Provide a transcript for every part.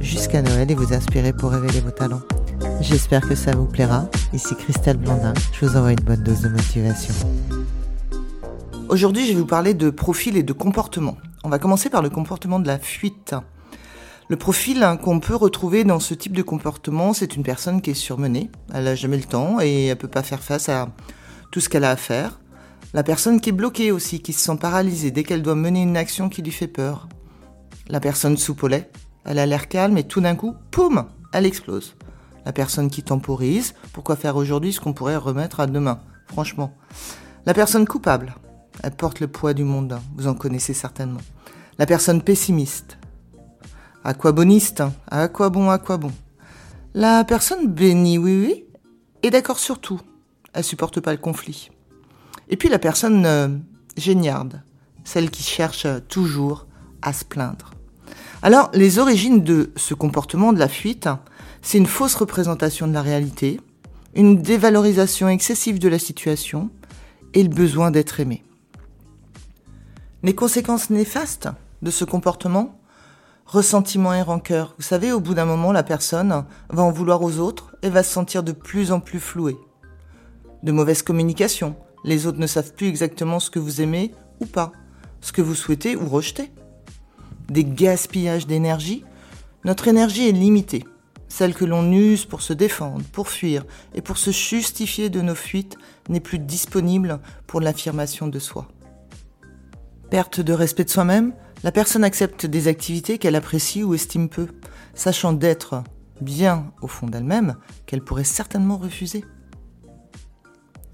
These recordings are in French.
jusqu'à Noël et vous inspirer pour révéler vos talents. J'espère que ça vous plaira. Ici Christelle Blandin, je vous envoie une bonne dose de motivation. Aujourd'hui, je vais vous parler de profil et de comportement. On va commencer par le comportement de la fuite. Le profil hein, qu'on peut retrouver dans ce type de comportement, c'est une personne qui est surmenée, elle n'a jamais le temps et elle peut pas faire face à tout ce qu'elle a à faire. La personne qui est bloquée aussi, qui se sent paralysée dès qu'elle doit mener une action qui lui fait peur. La personne sous lait, elle a l'air calme et tout d'un coup, poum, elle explose. La personne qui temporise, pourquoi faire aujourd'hui ce qu'on pourrait remettre à demain Franchement. La personne coupable, elle porte le poids du monde, hein. vous en connaissez certainement. La personne pessimiste, aquaboniste, hein. à quoi bon, à quoi bon. La personne bénie, oui, oui, est d'accord sur tout. Elle supporte pas le conflit. Et puis la personne euh, celle qui cherche toujours à se plaindre. Alors, les origines de ce comportement de la fuite, c'est une fausse représentation de la réalité, une dévalorisation excessive de la situation et le besoin d'être aimé. Les conséquences néfastes de ce comportement Ressentiment et rancœur. Vous savez, au bout d'un moment, la personne va en vouloir aux autres et va se sentir de plus en plus flouée. De mauvaise communication. Les autres ne savent plus exactement ce que vous aimez ou pas, ce que vous souhaitez ou rejetez des gaspillages d'énergie, notre énergie est limitée. Celle que l'on use pour se défendre, pour fuir et pour se justifier de nos fuites n'est plus disponible pour l'affirmation de soi. Perte de respect de soi-même, la personne accepte des activités qu'elle apprécie ou estime peu, sachant d'être bien au fond d'elle-même qu'elle pourrait certainement refuser.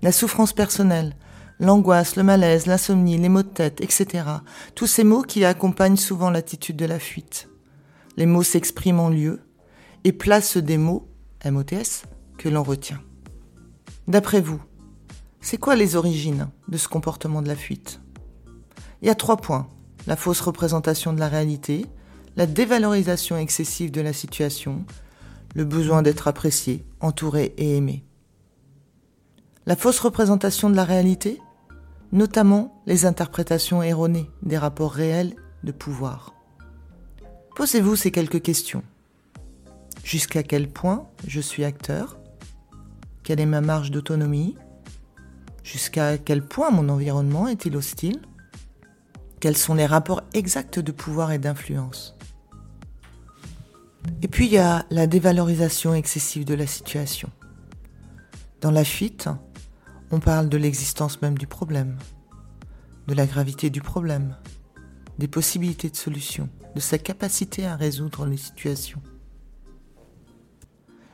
La souffrance personnelle, l'angoisse, le malaise, l'insomnie, les maux de tête, etc. Tous ces mots qui accompagnent souvent l'attitude de la fuite. Les mots s'expriment en lieu et placent des mots, MOTS, que l'on retient. D'après vous, c'est quoi les origines de ce comportement de la fuite? Il y a trois points. La fausse représentation de la réalité, la dévalorisation excessive de la situation, le besoin d'être apprécié, entouré et aimé. La fausse représentation de la réalité, notamment les interprétations erronées des rapports réels de pouvoir. Posez-vous ces quelques questions. Jusqu'à quel point je suis acteur? Quelle est ma marge d'autonomie? Jusqu'à quel point mon environnement est-il hostile? Quels sont les rapports exacts de pouvoir et d'influence? Et puis il y a la dévalorisation excessive de la situation. Dans la fuite, on parle de l'existence même du problème, de la gravité du problème, des possibilités de solution, de sa capacité à résoudre les situations.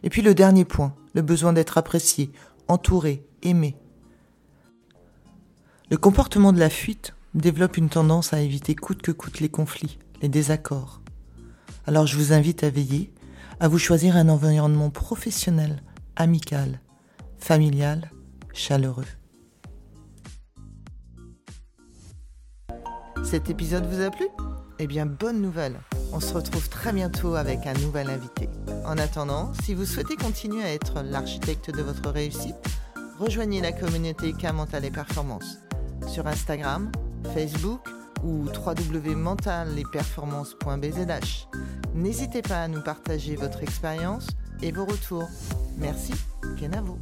Et puis le dernier point, le besoin d'être apprécié, entouré, aimé. Le comportement de la fuite développe une tendance à éviter coûte que coûte les conflits, les désaccords. Alors je vous invite à veiller à vous choisir un environnement professionnel, amical, familial chaleureux. Cet épisode vous a plu? Eh bien, bonne nouvelle On se retrouve très bientôt avec un nouvel invité. En attendant, si vous souhaitez continuer à être l'architecte de votre réussite, rejoignez la communauté K Mental et Performance sur Instagram, Facebook ou www.mentalesperformances.bzh. N'hésitez pas à nous partager votre expérience et vos retours. Merci, Kenavo.